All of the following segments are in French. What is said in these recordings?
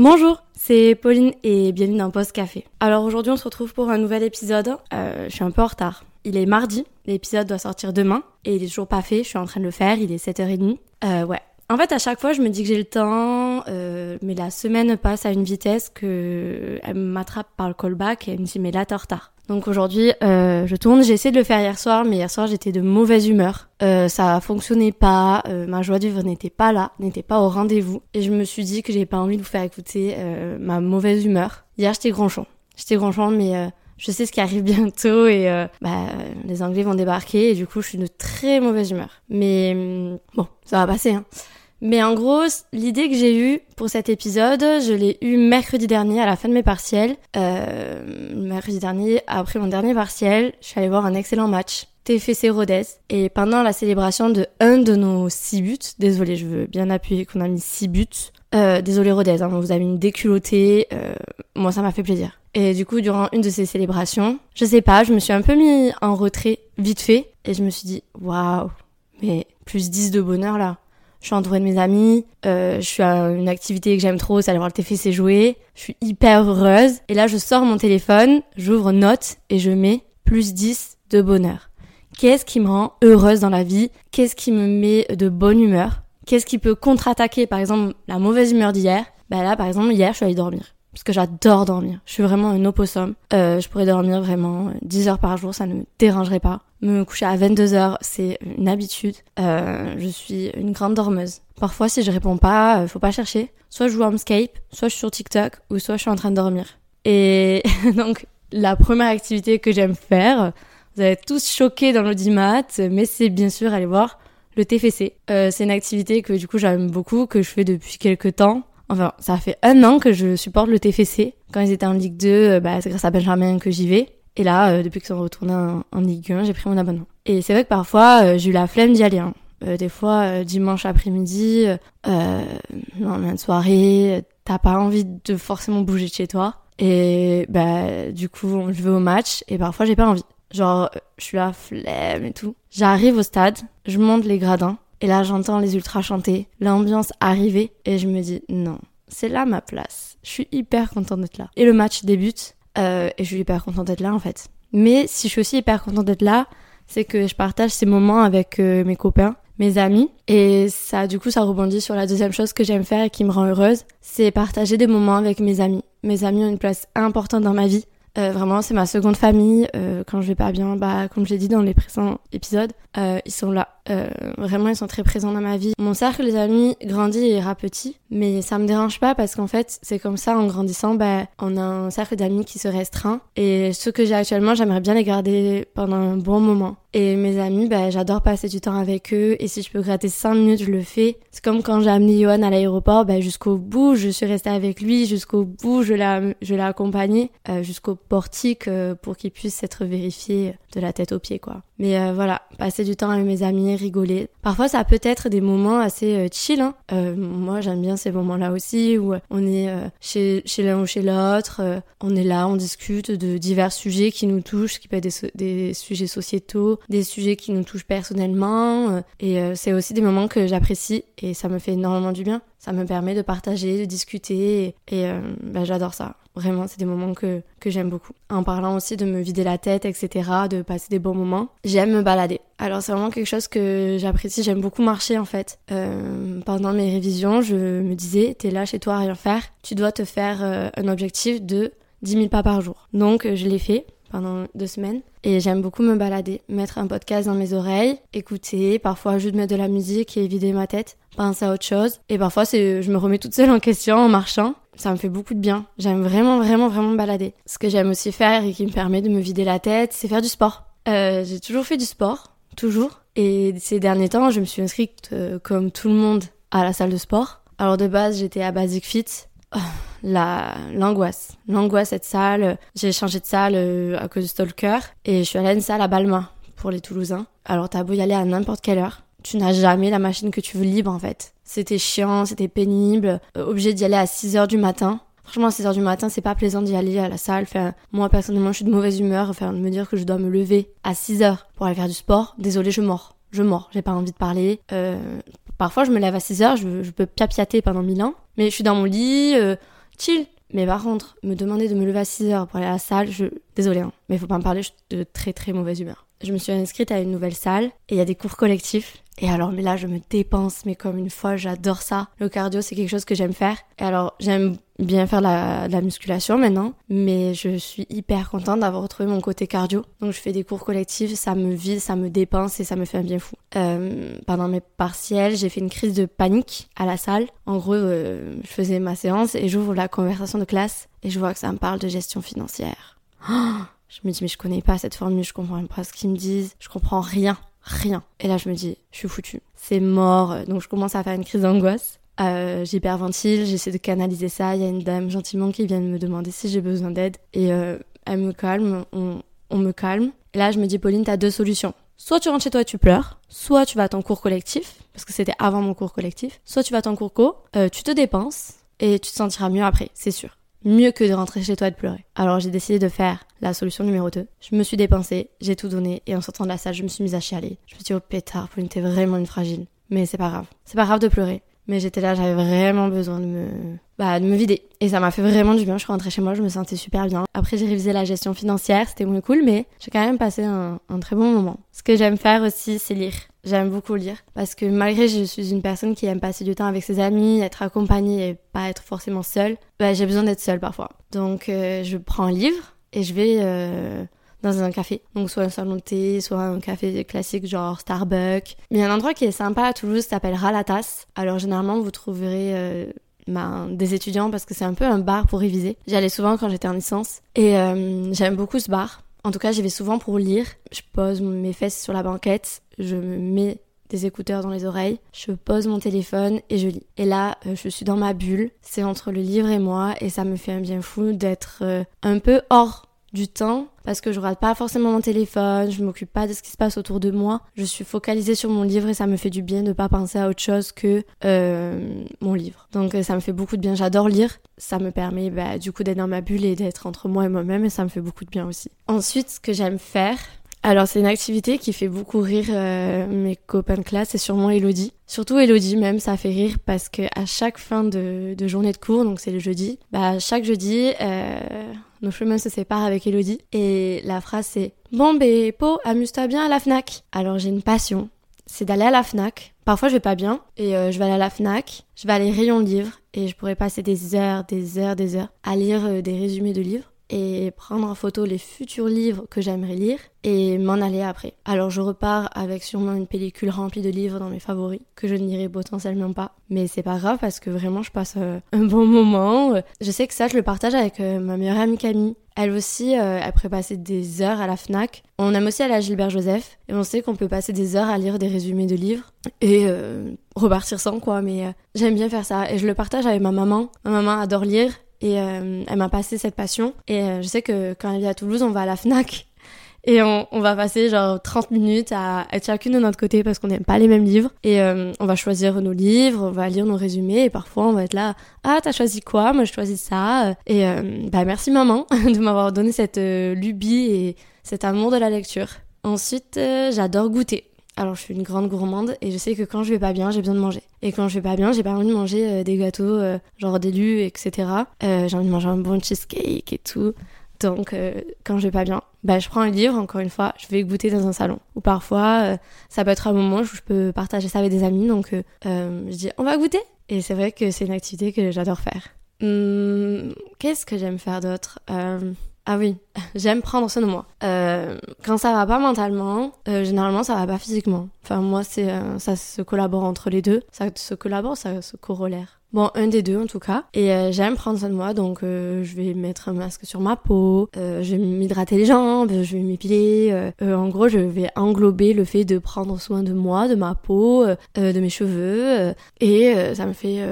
Bonjour, c'est Pauline et bienvenue dans Post Café. Alors aujourd'hui on se retrouve pour un nouvel épisode. Euh, je suis un peu en retard. Il est mardi, l'épisode doit sortir demain et il est toujours pas fait, je suis en train de le faire, il est 7h30. Euh, ouais. En fait à chaque fois je me dis que j'ai le temps, euh, mais la semaine passe à une vitesse que elle m'attrape par le callback et elle me dit mais là t'es en retard. Donc aujourd'hui, euh, je tourne. J'ai essayé de le faire hier soir, mais hier soir j'étais de mauvaise humeur. Euh, ça fonctionnait pas. Euh, ma joie du vivre n'était pas là, n'était pas au rendez-vous. Et je me suis dit que j'ai pas envie de vous faire écouter euh, ma mauvaise humeur. Hier j'étais gronchon. J'étais gronchon, mais euh, je sais ce qui arrive bientôt et euh, bah, les Anglais vont débarquer et du coup je suis de très mauvaise humeur. Mais hum, bon, ça va passer. Hein. Mais en gros, l'idée que j'ai eue pour cet épisode, je l'ai eue mercredi dernier à la fin de mes partiels. Euh, mercredi dernier, après mon dernier partiel, je suis allée voir un excellent match. TFC Rodez. Et pendant la célébration de un de nos six buts, désolé, je veux bien appuyer qu'on a mis six buts. Euh, désolé Rodez, hein, vous avez une déculottée. Euh, moi, ça m'a fait plaisir. Et du coup, durant une de ces célébrations, je sais pas, je me suis un peu mis en retrait vite fait. Et je me suis dit, waouh, mais plus 10 de bonheur là je suis entourée de mes amis, euh, je suis à une activité que j'aime trop, c'est aller voir le TFC jouer, je suis hyper heureuse, et là je sors mon téléphone, j'ouvre note et je mets plus 10 de bonheur. Qu'est-ce qui me rend heureuse dans la vie? Qu'est-ce qui me met de bonne humeur? Qu'est-ce qui peut contre-attaquer par exemple la mauvaise humeur d'hier? Bah là par exemple hier je suis allée dormir. Parce que j'adore dormir. Je suis vraiment un opossum. Euh, je pourrais dormir vraiment 10 heures par jour, ça ne me dérangerait pas. Me coucher à 22 heures, c'est une habitude. Euh, je suis une grande dormeuse. Parfois, si je réponds pas, euh, faut pas chercher. Soit je joue à Skype, soit je suis sur TikTok, ou soit je suis en train de dormir. Et donc, la première activité que j'aime faire, vous allez tous choqués dans l'audimat, mais c'est bien sûr aller voir le TFC. Euh, c'est une activité que du coup j'aime beaucoup, que je fais depuis quelques temps. Enfin, ça fait un an que je supporte le TFC. Quand ils étaient en Ligue 2, euh, bah, c'est grâce à Benjamin que j'y vais. Et là, euh, depuis qu'ils sont retournés en, en, Ligue 1, j'ai pris mon abonnement. Et c'est vrai que parfois, euh, j'ai eu la flemme d'y aller. Hein. Euh, des fois, dimanche après-midi, euh, lendemain de soirée, t'as pas envie de forcément bouger de chez toi. Et bah, du coup, je vais au match et parfois, j'ai pas envie. Genre, je suis la flemme et tout. J'arrive au stade, je monte les gradins et là, j'entends les ultras chanter, l'ambiance arriver, et je me dis, non, c'est là ma place. Je suis hyper contente d'être là. Et le match débute, euh, et je suis hyper contente d'être là, en fait. Mais si je suis aussi hyper contente d'être là, c'est que je partage ces moments avec euh, mes copains, mes amis, et ça, du coup, ça rebondit sur la deuxième chose que j'aime faire et qui me rend heureuse, c'est partager des moments avec mes amis. Mes amis ont une place importante dans ma vie. Euh, vraiment, c'est ma seconde famille. Euh, quand je vais pas bien, bah, comme j'ai dit dans les précédents épisodes, euh, ils sont là. Euh, vraiment, ils sont très présents dans ma vie. Mon cercle d'amis grandit et ira petit, mais ça me dérange pas parce qu'en fait, c'est comme ça, en grandissant, bah, on a un cercle d'amis qui se restreint. Et ceux que j'ai actuellement, j'aimerais bien les garder pendant un bon moment. Et mes amis, bah, j'adore passer du temps avec eux. Et si je peux gratter 5 minutes, je le fais. C'est comme quand j'ai amené Johan à l'aéroport, bah, jusqu'au bout, je suis restée avec lui. Jusqu'au bout, je l'ai, accompagné euh, jusqu'au portique euh, pour qu'il puisse être vérifié de la tête aux pieds, quoi. Mais euh, voilà, passer du temps avec mes amis, rigoler. Parfois, ça peut être des moments assez euh, chill. Hein. Euh, moi, j'aime bien ces moments-là aussi où on est chez, l'un ou chez l'autre. on est là, on discute de divers sujets qui nous touchent, qui peuvent être des, sujets sociétaux, des sujets qui nous touchent personnellement. et c'est aussi des moments que j'apprécie et ça me fait énormément du bien. Ça me permet de partager, de discuter et, bah, j'adore ça. Vraiment, c'est des moments que, que j'aime beaucoup. En parlant aussi de me vider la tête, etc., de passer des bons moments. J'aime me balader. Alors c'est vraiment quelque chose que j'apprécie. J'aime beaucoup marcher en fait. Euh, pendant mes révisions, je me disais, t'es là chez toi à rien faire. Tu dois te faire euh, un objectif de 10 000 pas par jour. Donc je l'ai fait pendant deux semaines et j'aime beaucoup me balader, mettre un podcast dans mes oreilles, écouter, parfois juste mettre de la musique et vider ma tête, penser à autre chose. Et parfois je me remets toute seule en question en marchant. Ça me fait beaucoup de bien. J'aime vraiment, vraiment, vraiment me balader. Ce que j'aime aussi faire et qui me permet de me vider la tête, c'est faire du sport. Euh, j'ai toujours fait du sport, toujours. Et ces derniers temps, je me suis inscrite, euh, comme tout le monde, à la salle de sport. Alors de base, j'étais à Basic Fit. Oh, la l'angoisse, l'angoisse cette salle. J'ai changé de salle euh, à cause du stalker et je suis allée à une salle à Balma pour les Toulousains. Alors t'as beau y aller à n'importe quelle heure, tu n'as jamais la machine que tu veux libre en fait. C'était chiant, c'était pénible, euh, obligé d'y aller à 6 heures du matin. Franchement, à 6 heures du matin, c'est pas plaisant d'y aller à la salle. Enfin, moi, personnellement, je suis de mauvaise humeur. Enfin, de me dire que je dois me lever à 6 heures pour aller faire du sport. Désolée, je mords. Je mords. J'ai pas envie de parler. Euh, parfois, je me lève à 6 heures, je, je peux piapiater pendant mille ans. Mais je suis dans mon lit, euh, chill. Mais par contre, me demander de me lever à 6 heures pour aller à la salle, je... Désolée, hein, mais faut pas me parler, je suis de très très mauvaise humeur. Je me suis inscrite à une nouvelle salle et il y a des cours collectifs. Et alors, mais là, je me dépense, mais comme une fois, j'adore ça. Le cardio, c'est quelque chose que j'aime faire. Et alors, j'aime bien faire la, la musculation maintenant, mais je suis hyper contente d'avoir retrouvé mon côté cardio. Donc, je fais des cours collectifs, ça me vide, ça me dépense et ça me fait un bien fou. Euh, pendant mes partiels, j'ai fait une crise de panique à la salle. En gros, euh, je faisais ma séance et j'ouvre la conversation de classe et je vois que ça me parle de gestion financière. Oh je me dis, mais je connais pas cette formule, je comprends pas ce qu'ils me disent, je comprends rien, rien. Et là, je me dis, je suis foutue. C'est mort. Donc, je commence à faire une crise d'angoisse. Euh, J'hyperventile, j'essaie de canaliser ça. Il y a une dame gentiment qui vient de me demander si j'ai besoin d'aide. Et euh, elle me calme, on, on me calme. Et là, je me dis, Pauline, t'as deux solutions. Soit tu rentres chez toi et tu pleures, soit tu vas à ton cours collectif, parce que c'était avant mon cours collectif, soit tu vas à ton cours co, euh, tu te dépenses et tu te sentiras mieux après, c'est sûr mieux que de rentrer chez toi et de pleurer. Alors j'ai décidé de faire la solution numéro 2. Je me suis dépensée, j'ai tout donné et en sortant de la salle, je me suis mise à chialer. Je me suis dit, oh pétard, Pauline, t'es vraiment une fragile. Mais c'est pas grave. C'est pas grave de pleurer. Mais j'étais là, j'avais vraiment besoin de me, bah, de me vider. Et ça m'a fait vraiment du bien. Je suis rentrée chez moi, je me sentais super bien. Après, j'ai révisé la gestion financière, c'était moins cool, mais j'ai quand même passé un, un très bon moment. Ce que j'aime faire aussi, c'est lire. J'aime beaucoup lire parce que malgré que je suis une personne qui aime passer du temps avec ses amis, être accompagnée et pas être forcément seule, bah, j'ai besoin d'être seule parfois. Donc euh, je prends un livre et je vais euh, dans un café. Donc soit un salon de thé, soit un café classique genre Starbucks. Mais il y a un endroit qui est sympa à Toulouse, ça s'appelle Ralatas. Alors généralement vous trouverez euh, ben, des étudiants parce que c'est un peu un bar pour réviser. J'y allais souvent quand j'étais en licence et j'aime beaucoup ce bar. En tout cas, j'y vais souvent pour lire. Je pose mes fesses sur la banquette, je me mets des écouteurs dans les oreilles, je pose mon téléphone et je lis. Et là, euh, je suis dans ma bulle, c'est entre le livre et moi et ça me fait un bien fou d'être euh, un peu hors du temps parce que je regarde pas forcément mon téléphone, je m'occupe pas de ce qui se passe autour de moi. Je suis focalisée sur mon livre et ça me fait du bien de pas penser à autre chose que euh, mon livre. Donc ça me fait beaucoup de bien. J'adore lire. Ça me permet bah, du coup d'être dans ma bulle et d'être entre moi et moi-même et ça me fait beaucoup de bien aussi. Ensuite, ce que j'aime faire, alors c'est une activité qui fait beaucoup rire euh, mes copains de classe et sûrement Elodie. Surtout Elodie même, ça fait rire parce que à chaque fin de, journée de cours, donc c'est le jeudi, bah chaque jeudi, euh, nos chemins se séparent avec Elodie et la phrase c'est Bon bé, Po, amuse-toi bien à la FNAC. Alors j'ai une passion, c'est d'aller à la FNAC. Parfois je vais pas bien et euh, je vais aller à la FNAC, je vais aller rayon livres et je pourrais passer des heures, des heures, des heures à lire des résumés de livres et prendre en photo les futurs livres que j'aimerais lire et m'en aller après. Alors je repars avec sûrement une pellicule remplie de livres dans mes favoris que je ne lirai potentiellement pas, mais c'est pas grave parce que vraiment je passe euh, un bon moment. Je sais que ça je le partage avec euh, ma meilleure amie Camille. Elle aussi, euh, elle pourrait passer des heures à la FNAC. On aime aussi aller à Gilbert Joseph et on sait qu'on peut passer des heures à lire des résumés de livres et repartir sans quoi, mais j'aime bien faire ça et je le partage avec ma maman. Ma maman adore lire et euh, elle m'a passé cette passion. Et euh, je sais que quand elle vient à Toulouse, on va à la FNAC. Et on, on va passer genre 30 minutes à être chacune de notre côté parce qu'on n'aime pas les mêmes livres. Et euh, on va choisir nos livres, on va lire nos résumés. Et parfois, on va être là, ah, t'as choisi quoi? Moi, je choisis ça. Et bah, merci maman de m'avoir donné cette lubie et cet amour de la lecture. Ensuite, j'adore goûter. Alors je suis une grande gourmande et je sais que quand je vais pas bien, j'ai besoin de manger. Et quand je vais pas bien, j'ai pas envie de manger euh, des gâteaux euh, genre des etc. Euh, j'ai envie de manger un bon cheesecake et tout. Donc quand je vais pas bien, bah je prends un livre, encore une fois, je vais goûter dans un salon. Ou parfois, ça peut être un moment où je peux partager ça avec des amis, donc je dis on va goûter. Et c'est vrai que c'est une activité que j'adore faire. Hum, qu'est-ce que j'aime faire d'autre? Ah oui, j'aime prendre soin de moi. Euh, quand ça va pas mentalement, euh, généralement ça va pas physiquement. Enfin moi c'est euh, ça se collabore entre les deux, ça se collabore, ça se correlaire. Bon, un des deux en tout cas. Et j'aime prendre soin de moi, donc je vais mettre un masque sur ma peau, je vais m'hydrater les jambes, je vais m'épiler. en gros, je vais englober le fait de prendre soin de moi, de ma peau, de mes cheveux. et ça me fait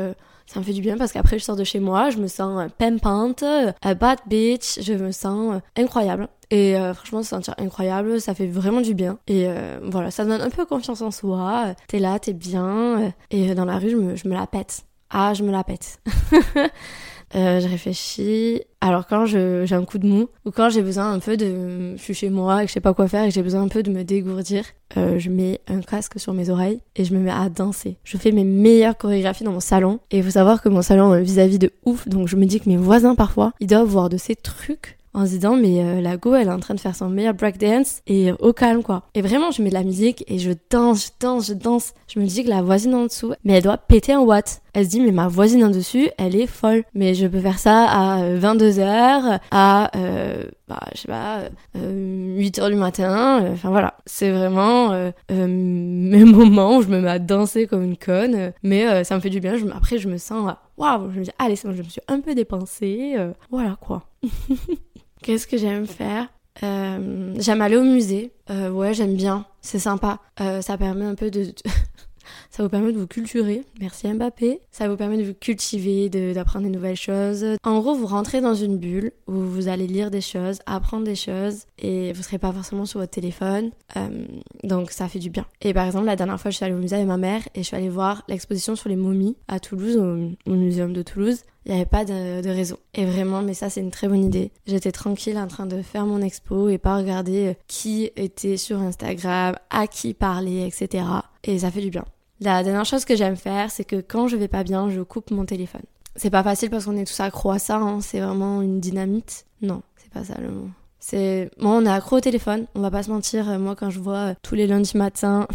ça me fait du bien parce qu'après je sors de chez moi, je me sens euh, pimpante, euh, bad bitch, je me sens euh, incroyable. Et franchement, se sentir incroyable, ça fait vraiment du bien. Et voilà, ça donne un peu confiance en soi. T'es là, t'es bien. et dans la rue, je me, je me la pète. Ah, je me la pète. euh, je réfléchis. Alors quand j'ai un coup de mou ou quand j'ai besoin un peu de... Je suis chez moi et que je sais pas quoi faire et que j'ai besoin un peu de me dégourdir, euh, je mets un casque sur mes oreilles et je me mets à danser. Je fais mes meilleures chorégraphies dans mon salon et il faut savoir que mon salon est vis-à-vis de ouf donc je me dis que mes voisins parfois ils doivent voir de ces trucs en se disant mais euh, la go elle est en train de faire son meilleur breakdance et au calme quoi. Et vraiment je mets de la musique et je danse, je danse, je danse. Je me dis que la voisine en dessous mais elle doit péter en watts elle se dit mais ma voisine en dessus, elle est folle. Mais je peux faire ça à 22h, euh, à euh, bah, je sais pas, euh, 8h du matin. Enfin voilà, c'est vraiment mes moments où je me mets à danser comme une conne. mais ça me fait du bien. Après je me sens waouh, je me dis allez c'est bon, je me suis un peu dépensée. voilà quoi. Qu'est-ce que j'aime faire? J'aime aller au musée. ouais, j'aime bien. C'est sympa. ça permet un peu de, ça vous permet de vous culturer. Merci Mbappé. Ça vous permet de vous cultiver, d'apprendre des nouvelles choses. En gros, vous rentrez dans une bulle où vous allez lire des choses, apprendre des choses et vous serez pas forcément sur votre téléphone. Euh, donc ça fait du bien. Et par exemple, la dernière fois, je suis allée au musée avec ma mère et je suis allée voir l'exposition sur les momies à Toulouse, au, au muséum de Toulouse il n'y avait pas de, de, réseau. Et vraiment, mais ça c'est une très bonne idée. J'étais tranquille en train de faire mon expo et pas regarder euh, qui était sur Instagram, à qui parler, etc. Et ça fait du bien. La dernière chose que j'aime faire, c'est que quand je vais pas bien, je coupe mon téléphone. C'est pas facile parce qu'on est tous accro à ça, hein. c'est vraiment une dynamite. Non, c'est pas ça le mot. C'est. Moi, on est accro au téléphone, on va pas se mentir. Euh, moi, quand je vois euh, tous les lundis matin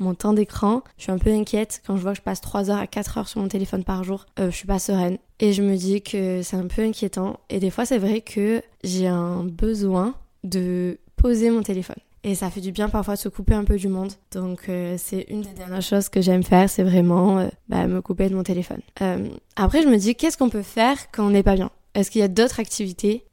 mon temps d'écran, je suis un peu inquiète quand je vois que je passe 3 heures à 4 heures sur mon téléphone par jour. Euh, je suis pas sereine. Et je me dis que c'est un peu inquiétant. Et des fois, c'est vrai que j'ai un besoin de poser mon téléphone. Et ça fait du bien parfois de se couper un peu du monde. Donc euh, c'est une des dernières choses que j'aime faire, c'est vraiment euh, bah, me couper de mon téléphone. Après je me dis qu'est-ce qu'on peut faire quand on n'est pas bien? Est-ce qu'il y a d'autres activités?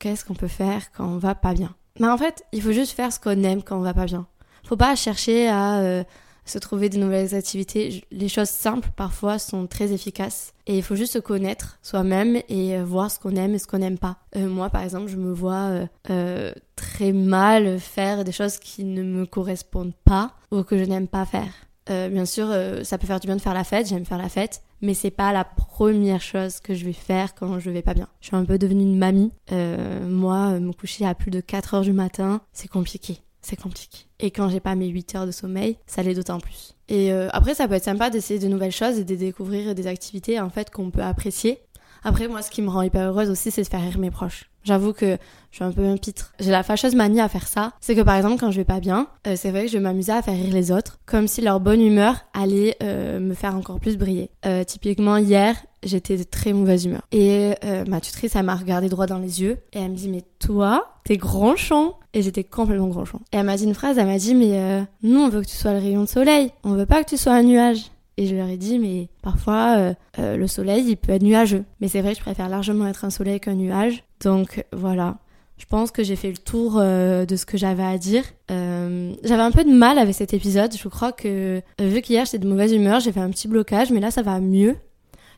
Qu'est-ce qu'on peut faire quand on va pas bien? Bah en fait il faut juste faire ce qu'on aime quand on va pas bien. Faut pas chercher à se trouver de nouvelles activités. Les choses simples parfois sont très efficaces et il faut juste se connaître soi-même et euh, voir ce qu'on aime et ce qu'on n'aime pas. Euh, moi par exemple je me vois euh, euh, très mal faire des choses qui ne me correspondent pas ou que je n'aime pas faire. Euh, bien sûr, ça peut faire du bien de faire la fête, j'aime faire la fête, mais c'est pas la première chose que je vais faire quand je vais pas bien. Je suis un peu devenue une mamie. moi, me coucher à plus de 4 heures du matin, c'est compliqué c'est compliqué. Et quand j'ai pas mes 8 heures de sommeil, ça l'est d'autant plus. Et euh, après, ça peut être sympa d'essayer de nouvelles choses et de découvrir des activités en fait qu'on peut apprécier. Après, moi, ce qui me rend hyper heureuse aussi, c'est de faire rire mes proches. J'avoue que je suis un peu un pitre. J'ai la fâcheuse manie à faire ça. C'est que par exemple, quand je vais pas bien, euh, c'est vrai que je vais m'amuser à faire rire les autres, comme si leur bonne humeur allait euh, me faire encore plus briller. Euh, typiquement, hier, j'étais de très mauvaise humeur. Et ma tutrice, elle m'a regardé droit dans les yeux et elle me dit, mais toi, t'es champ Et j'étais complètement champ. Et elle m'a dit une phrase, elle m'a dit, mais nous, on veut que tu sois le rayon de soleil. On veut pas que tu sois un nuage. Et je leur ai dit, mais parfois, euh, euh, le soleil, il peut être nuageux. Mais c'est vrai, je préfère largement être un soleil qu'un nuage. Donc voilà. Je pense que j'ai fait le tour euh, de ce que j'avais à dire. j'avais un peu de mal avec cet épisode. Je crois que, vu qu'hier j'étais de mauvaise humeur, j'ai fait un petit blocage, mais là ça va mieux.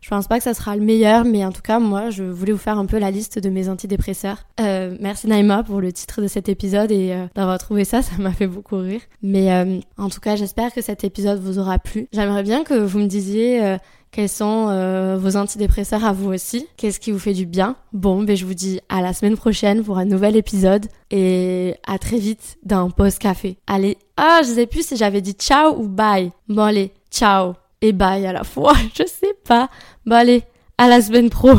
Je pense pas que ça sera le meilleur, mais en tout cas, moi, je voulais vous faire un peu la liste de mes antidépresseurs. Euh, merci Naïma pour le titre de cet épisode et euh, d'avoir trouvé ça, ça m'a fait beaucoup rire. Mais euh, en tout cas, j'espère que cet épisode vous aura plu. J'aimerais bien que vous me disiez euh, quels sont vos antidépresseurs à vous aussi Qu'est-ce qui vous fait du bien? Bon, ben je vous dis à la semaine prochaine pour un nouvel épisode et à très vite dans Post Café. Allez, ah, je sais plus si j'avais dit ciao ou bye. Bon allez, ciao et bye à la fois, je sais pas. Bon allez, à la semaine pro.